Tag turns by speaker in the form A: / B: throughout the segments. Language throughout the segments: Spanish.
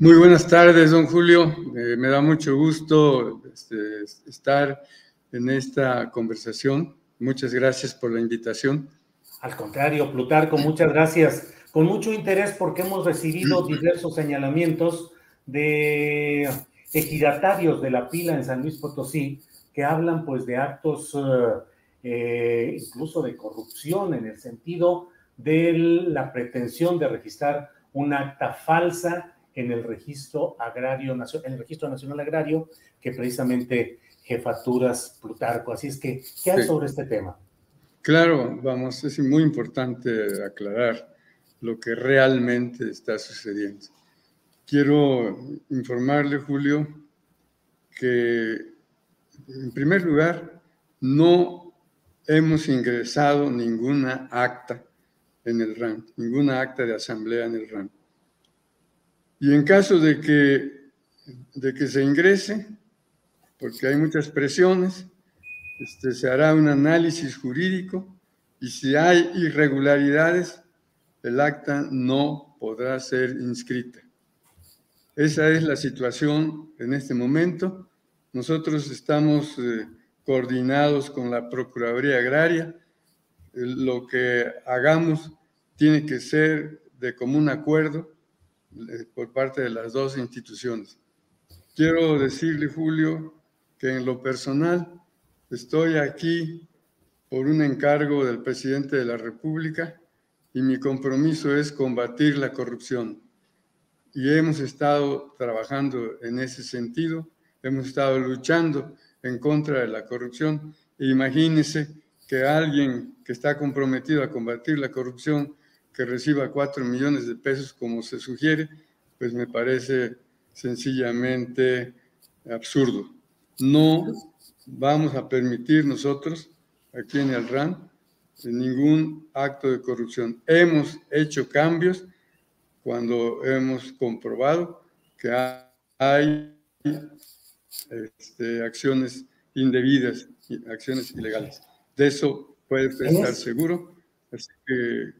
A: Muy buenas tardes, don Julio. Eh, me da mucho gusto este, estar en esta conversación. Muchas gracias por la invitación.
B: Al contrario, Plutarco, muchas gracias. Con mucho interés porque hemos recibido diversos señalamientos de ejidatarios de la pila en San Luis Potosí que hablan pues de actos eh, eh, incluso de corrupción en el sentido de la pretensión de registrar un acta falsa en el registro agrario en el registro nacional agrario que precisamente jefaturas Plutarco. Así es que, ¿qué hay
A: Sí.
B: sobre este tema?
A: Claro, vamos, es muy importante aclarar lo que realmente está sucediendo. Quiero informarle, Julio, que en primer lugar no hemos ingresado ninguna acta en el RAN, ninguna acta de asamblea en el RAN. Y en caso de que, de que se ingrese, porque hay muchas presiones, este, se hará un análisis jurídico y si hay irregularidades, el acta no podrá ser inscrita. Esa es la situación en este momento. Nosotros estamos eh, coordinados con la Procuraduría Agraria. Eh, Lo que hagamos tiene que ser de común acuerdo por parte de las dos instituciones. Quiero decirle, Julio, que en lo personal estoy aquí por un encargo del presidente de la República y mi compromiso es combatir la corrupción. Y hemos estado trabajando en ese sentido, hemos estado luchando en contra de la corrupción. E que alguien que está comprometido a combatir la corrupción, que reciba cuatro millones de pesos como se sugiere, pues me parece sencillamente absurdo. No vamos a permitir nosotros aquí en el RAN ningún acto de corrupción. Hemos hecho cambios cuando hemos comprobado que hay este, acciones indebidas, y acciones ilegales. De eso puede estar seguro. Así que,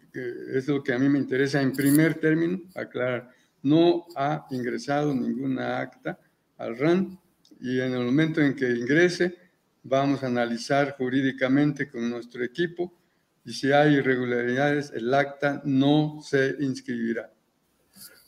A: es lo que a mí me interesa en primer término aclarar. No ha ingresado ninguna acta al RAN y en el momento en que ingrese vamos a analizar jurídicamente con nuestro equipo y si hay irregularidades el acta no se inscribirá.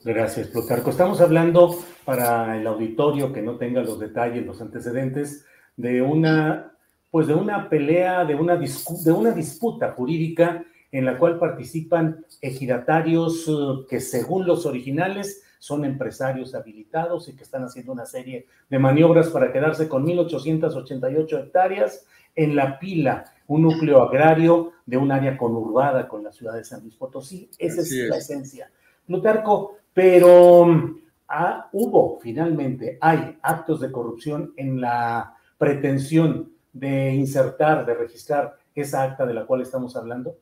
B: Gracias, Plutarco. Estamos hablando para el auditorio que no tenga los detalles, los antecedentes de una, pues de una pelea, de una, de una disputa jurídica en la cual participan ejidatarios eh, que según los originales son empresarios habilitados y que están haciendo una serie de maniobras para quedarse con 1.888 hectáreas en la pila, un núcleo agrario de un área conurbada con la ciudad de San Luis Potosí. Esa es la
A: es.
B: esencia. Plutarco, pero mm, ah, hubo finalmente, hay actos de corrupción en la pretensión de insertar, de registrar esa acta de la cual estamos hablando.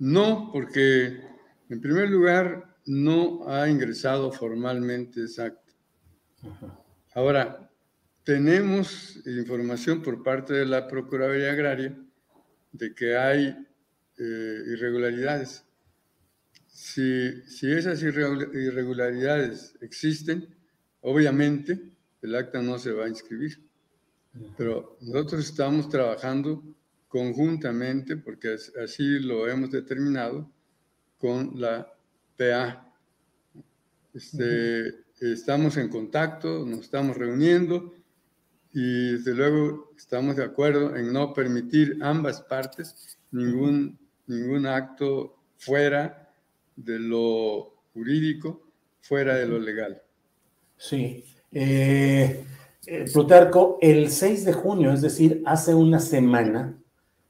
A: No, porque en primer lugar no ha ingresado formalmente esa acta. Ahora, tenemos información por parte de la Procuraduría Agraria de que hay eh, irregularidades. si, si esas irregularidades existen, obviamente el acta no se va a inscribir. Pero nosotros estamos trabajando conjuntamente, porque así lo hemos determinado, con la PA. Este, Estamos en contacto, nos estamos reuniendo y desde luego estamos de acuerdo en no permitir ambas partes ningún, ningún acto fuera de lo jurídico, fuera de lo legal.
B: Sí. Eh, eh, Plutarco, el 6 de junio, es decir, hace una semana,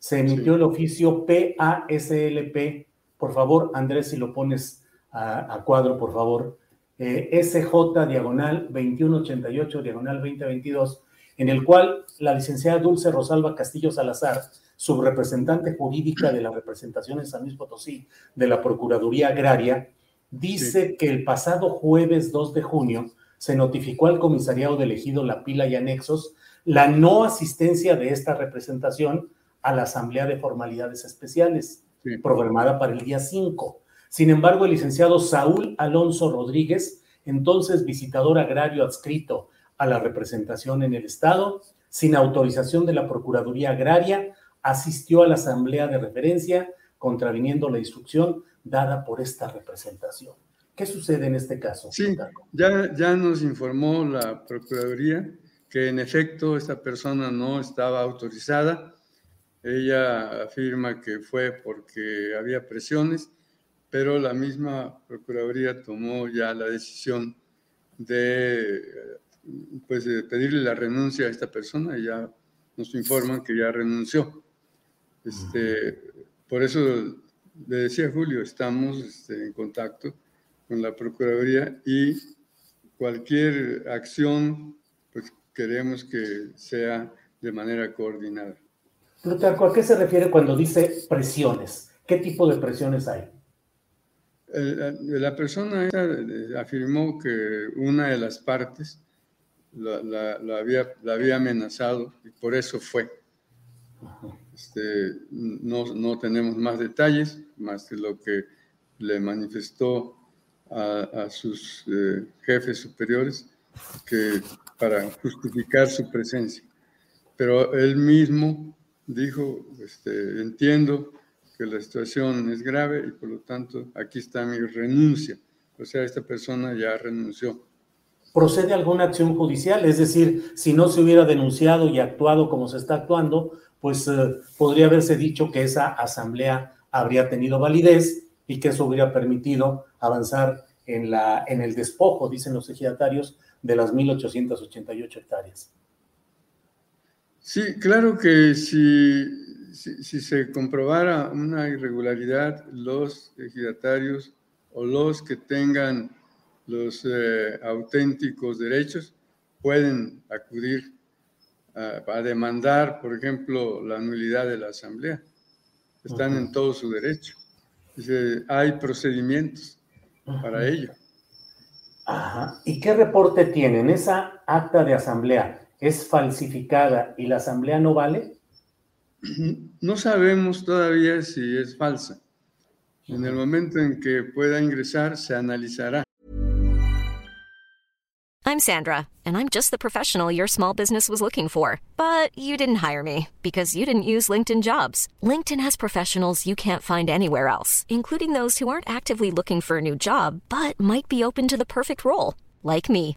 B: se emitió el oficio PASLP. Por favor, Andrés, si lo pones a, cuadro, por favor. Eh, SJ diagonal 2188 diagonal 2022, en el cual la licenciada Dulce Rosalba Castillo Salazar, subrepresentante jurídica de la representación en San Luis Potosí de la Procuraduría Agraria, dice que el pasado jueves 2 de junio se notificó al comisariado de elegido La Pila y Anexos la no asistencia de esta representación a la Asamblea de Formalidades Especiales, programada para el día 5. Sin embargo, el licenciado Saúl Alonso Rodríguez, entonces visitador agrario adscrito a la representación en el Estado, sin autorización de la Procuraduría Agraria, asistió a la Asamblea de Referencia, contraviniendo la instrucción dada por esta representación. ¿Qué sucede en este caso?
A: Sí, ya, ya nos informó la Procuraduría que en efecto esta persona no estaba autorizada. Ella afirma que fue porque había presiones, pero la misma Procuraduría tomó ya la decisión de, pues, de pedirle la renuncia a esta persona y ya nos informan que ya renunció. Este, por eso le decía Julio, estamos este, en contacto con la Procuraduría y cualquier acción, pues queremos que sea de manera coordinada.
B: Plutarco, ¿a qué se refiere cuando dice presiones? ¿Qué tipo de presiones hay?
A: La persona afirmó que una de las partes la, había, la había amenazado y por eso fue. Este, no, no, tenemos más detalles, más que lo que le manifestó a, sus eh, jefes superiores que para justificar su presencia. Pero él mismo dijo, este, entiendo que la situación es grave y por lo tanto aquí está mi renuncia. O sea, esta persona ya renunció.
B: ¿Procede alguna acción judicial? Es decir, si no se hubiera denunciado y actuado como se está actuando, pues eh, podría haberse dicho que esa asamblea habría tenido validez y que eso hubiera permitido avanzar en, la, en el despojo, dicen los ejidatarios, de las 1.888 hectáreas.
A: Sí, claro que si, si, se comprobara una irregularidad, los ejidatarios o los que tengan los eh, auténticos derechos pueden acudir a, a, demandar, por ejemplo, la nulidad de la asamblea. Están en todo su derecho. Dice, hay procedimientos para ello.
B: Ajá. ¿Y qué reporte tienen? ¿Esa acta de asamblea es falsificada y la asamblea no vale?
A: No sabemos todavía si es falsa. En el momento en que pueda ingresar, se analizará.
C: I'm Sandra, and I'm just the professional your small business was looking for. But you didn't hire me because you didn't use LinkedIn jobs. LinkedIn has professionals you can't find anywhere else, including those who aren't actively looking for a new job, but might be open to the perfect role, like me.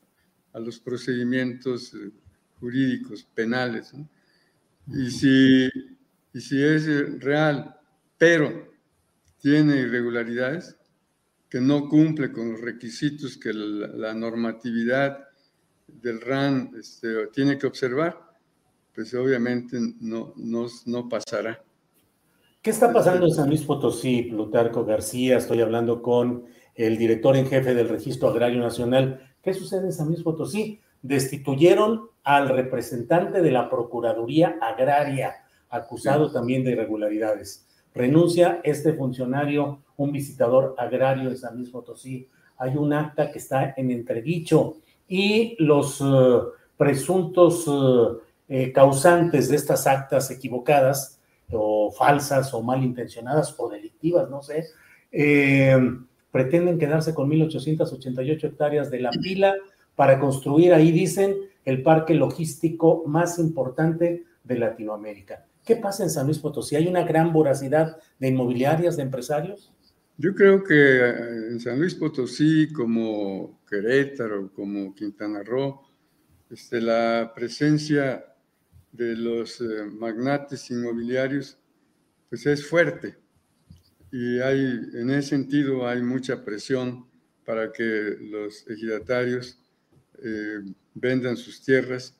A: a los procedimientos eh, jurídicos, penales. Y, si, y si es real, pero tiene irregularidades, que no cumple con los requisitos que la, normatividad del RAN este, tiene que observar, pues obviamente no, no, no pasará.
B: ¿Qué está pasando en San Luis Potosí, Plutarco García? Estoy hablando con el director en jefe del Registro Agrario Nacional. ¿Qué sucede en San Luis Potosí? Destituyeron al representante de la Procuraduría Agraria, acusado también de irregularidades. Renuncia este funcionario, un visitador agrario de San Luis Potosí. Hay un acta que está en entredicho y los eh, presuntos eh, eh, causantes de estas actas equivocadas o falsas o malintencionadas o delictivas, no sé, pretenden quedarse con 1.888 hectáreas de la pila para construir ahí, dicen, el parque logístico más importante de Latinoamérica. ¿Qué pasa en San Luis Potosí? ¿Hay una gran voracidad de inmobiliarias, de empresarios?
A: Yo creo que eh, en San Luis Potosí, como Querétaro, como Quintana Roo, este, la presencia de los eh, magnates inmobiliarios pues es fuerte y hay, en ese sentido hay mucha presión para que los ejidatarios eh, vendan sus tierras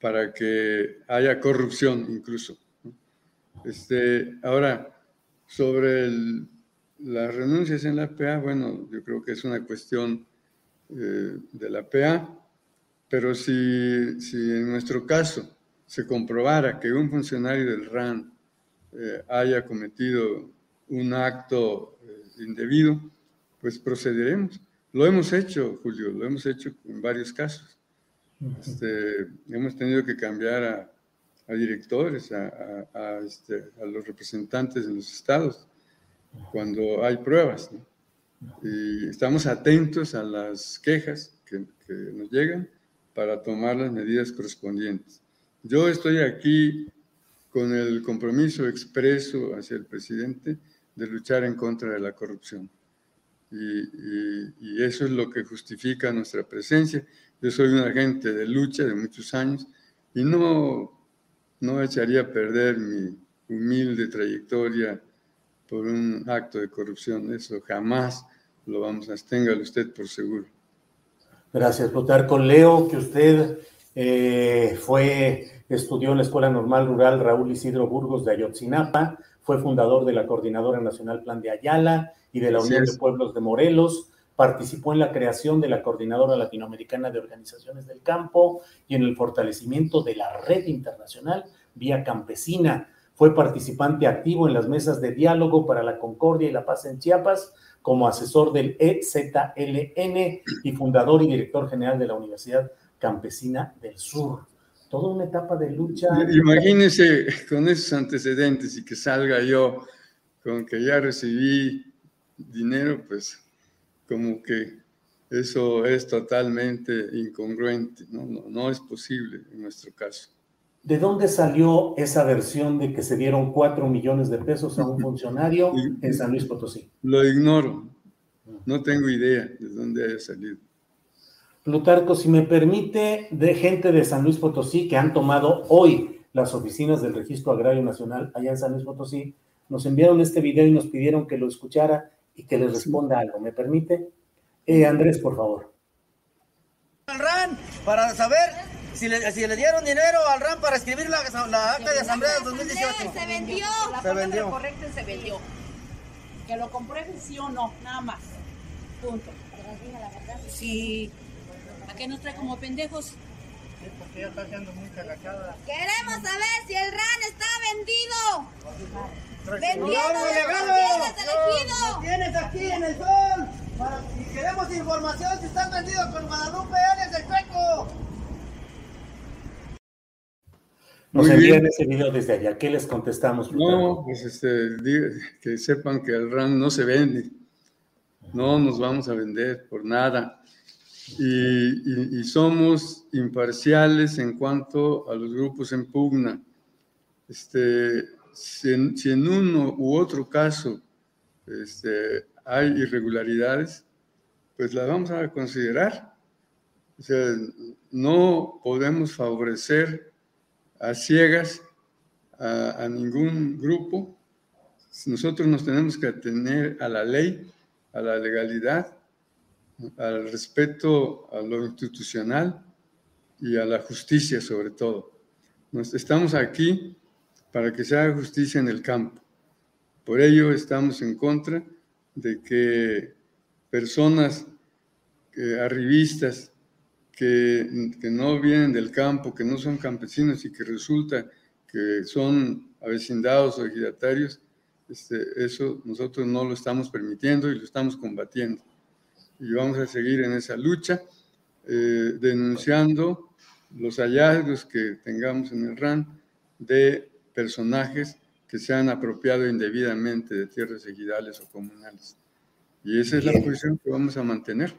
A: para que haya corrupción incluso. Este, ahora, sobre las renuncias en la PA, bueno, yo creo que es una cuestión eh, de la PA, pero si, si, en nuestro caso se comprobara que un funcionario del RAN eh, haya cometido un acto eh, indebido, pues procederemos. Lo hemos hecho, Julio, lo hemos hecho en varios casos. Este, hemos tenido que cambiar a, directores, a, este, a, los representantes de los estados, cuando hay pruebas. Y estamos atentos a las quejas que, que nos llegan para tomar las medidas correspondientes. Yo estoy aquí con el compromiso expreso hacia el presidente de luchar en contra de la corrupción. Y, eso es lo que justifica nuestra presencia. Yo soy un agente de lucha de muchos años y no, no echaría a perder mi humilde trayectoria por un acto de corrupción. Eso jamás lo vamos a téngalo usted por seguro.
B: Gracias, Plutarco. Leo que usted eh, fue, estudió en la Escuela Normal Rural Raúl Isidro Burgos de Ayotzinapa, fue fundador de la Coordinadora Nacional Plan de Ayala y de la Unión de Pueblos de Morelos, participó en la creación de la Coordinadora Latinoamericana de Organizaciones del Campo y en el fortalecimiento de la red internacional vía campesina. Fue participante activo en las mesas de diálogo para la concordia y la paz en Chiapas como asesor del EZLN y fundador y director general de la Universidad Campesina del Sur toda una etapa de lucha.
A: Imagínese con esos antecedentes y que salga yo con que ya recibí dinero, pues como que eso es totalmente incongruente, ¿no? No, es posible en nuestro caso.
B: ¿De dónde salió esa versión de que se dieron cuatro millones de pesos a un funcionario en San Luis Potosí?
A: Lo ignoro. No tengo idea de dónde haya salido.
B: Plutarco, si me permite, de gente de San Luis Potosí que han tomado hoy las oficinas del Registro Agrario Nacional allá en San Luis Potosí, nos enviaron este video y nos pidieron que lo escuchara y que les responda algo. ¿Me permite? Eh, Andrés, por favor.
D: Al RAN para saber si le, si le dieron dinero al RAN para escribir la, acta de asamblea del 2018.
E: Se vendió. La
D: se vendió.
E: correcto se vendió. Que lo comprueben sí o no, nada más. Punto. Sí. ¿A qué nos trae como pendejos? Sí,
D: porque ya está haciendo muy cargada.
E: Queremos saber si el RAN está vendido.
D: ¡Vendido! ¡Delegado! ¡Lo tienes aquí en el sol! Para, y queremos información si están vendidos con Guadalupe Arias del Peco.
B: Nos envían ese video desde allá. ¿Qué les contestamos?
A: No, pues este, que sepan que el RAN no se vende. No nos vamos a vender por nada y, somos imparciales en cuanto a los grupos en pugna. Este, si, en, uno u otro caso este, hay irregularidades, pues las vamos a considerar. O sea, no podemos favorecer a ciegas a, a ningún grupo. Nosotros nos tenemos que atener a la ley, a la legalidad, al respeto a lo institucional y a la justicia sobre todo. Nos, estamos aquí para que se haga justicia en el campo. Por ello estamos en contra de que personas arribistas que, que, no vienen del campo, que no son campesinos y que resulta que son avecindados o ejidatarios, este, eso nosotros no lo estamos permitiendo y lo estamos combatiendo. Y vamos a seguir en esa lucha, eh, denunciando los hallazgos que tengamos en el RAN de personajes que se han apropiado indebidamente de tierras ejidales o comunales. Y esa es la posición que vamos a mantener.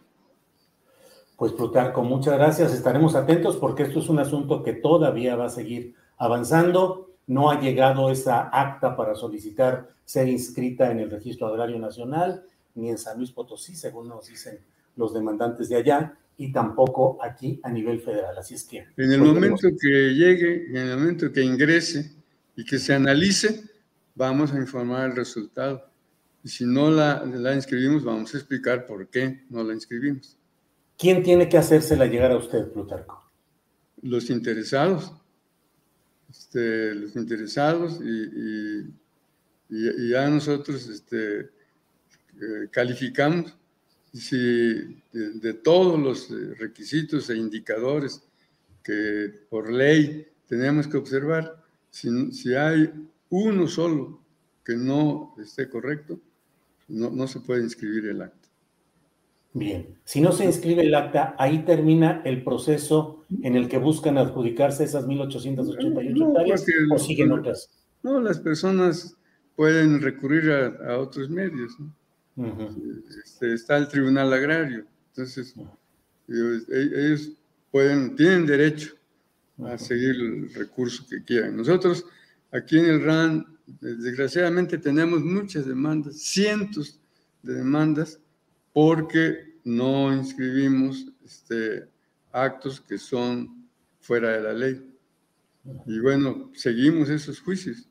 B: Pues Plutarco, muchas gracias. Estaremos atentos porque esto es un asunto que todavía va a seguir avanzando. No ha llegado esa acta para solicitar ser inscrita en el Registro Agrario Nacional, ni en San Luis Potosí, según nos dicen los demandantes de allá, y tampoco aquí a nivel federal. Así es que...
A: En el momento que llegue, en el momento que ingrese y que se analice, vamos a informar el resultado. Y si no la, la inscribimos, vamos a explicar por qué no la inscribimos.
B: ¿Quién tiene que hacérsela llegar a usted, Plutarco?
A: Los interesados. Este, los interesados y, y, ya nosotros este, eh, calificamos si de, todos los requisitos e indicadores que por ley tenemos que observar, si, si hay uno solo que no esté correcto, no, no se puede inscribir el acta.
B: Bien, si no se inscribe el acta, ahí termina el proceso en el que buscan adjudicarse esas 1.888 no, hectáreas o siguen otras.
A: No, las personas pueden recurrir a, otros medios. Este, está el Tribunal Agrario, entonces ellos, ellos, pueden, tienen derecho a seguir el recurso que quieran. Nosotros aquí en el RAN, desgraciadamente tenemos muchas demandas, cientos de demandas porque no inscribimos este, actos que son fuera de la ley. Y bueno, seguimos esos juicios.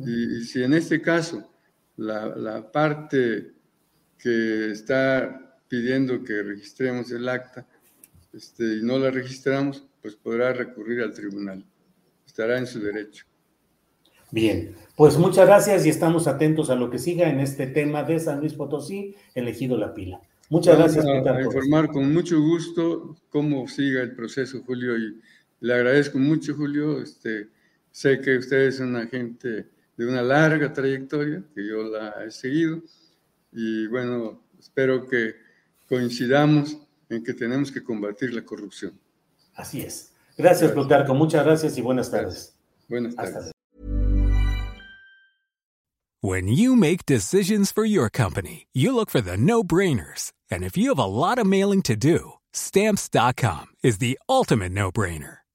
A: Y, si en este caso la, parte que está pidiendo que registremos el acta este, y no la registramos, pues podrá recurrir al tribunal. Estará en su derecho.
B: Bien, pues muchas gracias y estamos atentos a lo que siga en este tema de San Luis Potosí, elegido la pila. Muchas gracias.
A: por a informar con mucho gusto cómo siga el proceso, Julio, y le agradezco mucho, Julio. Este, sé que usted es una gente de una larga trayectoria, que yo la he seguido, y bueno, espero que coincidamos en que tenemos que combatir la corrupción.
B: Así es. Gracias, Plutarco. Muchas gracias y buenas tardes.
A: Buenas tardes.
F: When you make decisions for your company, you look for the no-brainers. And if you have a lot of mailing to do, stamps.com is the ultimate no-brainer.